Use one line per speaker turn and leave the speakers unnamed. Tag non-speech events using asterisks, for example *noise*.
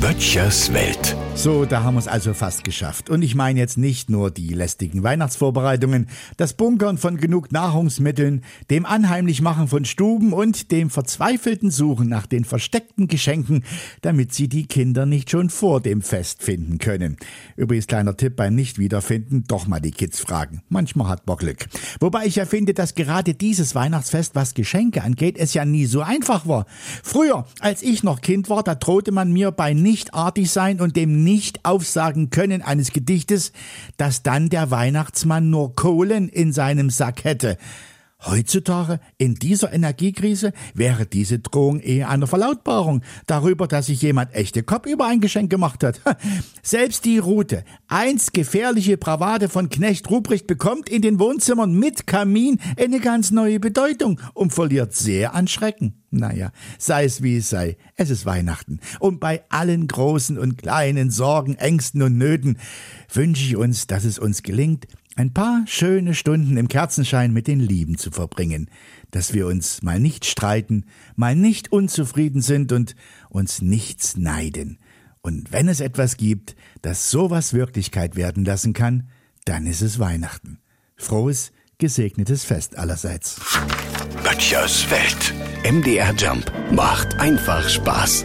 Böttchers Welt.
So, da haben wir es also fast geschafft. Und ich meine jetzt nicht nur die lästigen Weihnachtsvorbereitungen, das Bunkern von genug Nahrungsmitteln, dem Anheimlichmachen von Stuben und dem verzweifelten Suchen nach den versteckten Geschenken, damit sie die Kinder nicht schon vor dem Fest finden können. Übrigens kleiner Tipp beim Nicht-Wiederfinden, doch mal die Kids fragen. Manchmal hat man Glück. Wobei ich ja finde, dass gerade dieses Weihnachtsfest, was Geschenke angeht, es ja nie so einfach war. Früher, als ich noch Kind war, da drohte man mir bei nicht artig sein und dem nicht aufsagen können eines Gedichtes, dass dann der Weihnachtsmann nur Kohlen in seinem Sack hätte. Heutzutage, in dieser Energiekrise, wäre diese Drohung eher eine Verlautbarung darüber, dass sich jemand echte Kopf über ein Geschenk gemacht hat. *laughs* Selbst die Route, einst gefährliche Bravade von Knecht Ruprecht, bekommt in den Wohnzimmern mit Kamin eine ganz neue Bedeutung und verliert sehr an Schrecken. Naja, sei es wie es sei, es ist Weihnachten. Und bei allen großen und kleinen Sorgen, Ängsten und Nöten wünsche ich uns, dass es uns gelingt, ein paar schöne Stunden im Kerzenschein mit den Lieben zu verbringen, dass wir uns mal nicht streiten, mal nicht unzufrieden sind und uns nichts neiden. Und wenn es etwas gibt, das sowas Wirklichkeit werden lassen kann, dann ist es Weihnachten. Frohes, gesegnetes Fest allerseits.
Böttchers Welt. MDR Jump macht einfach Spaß.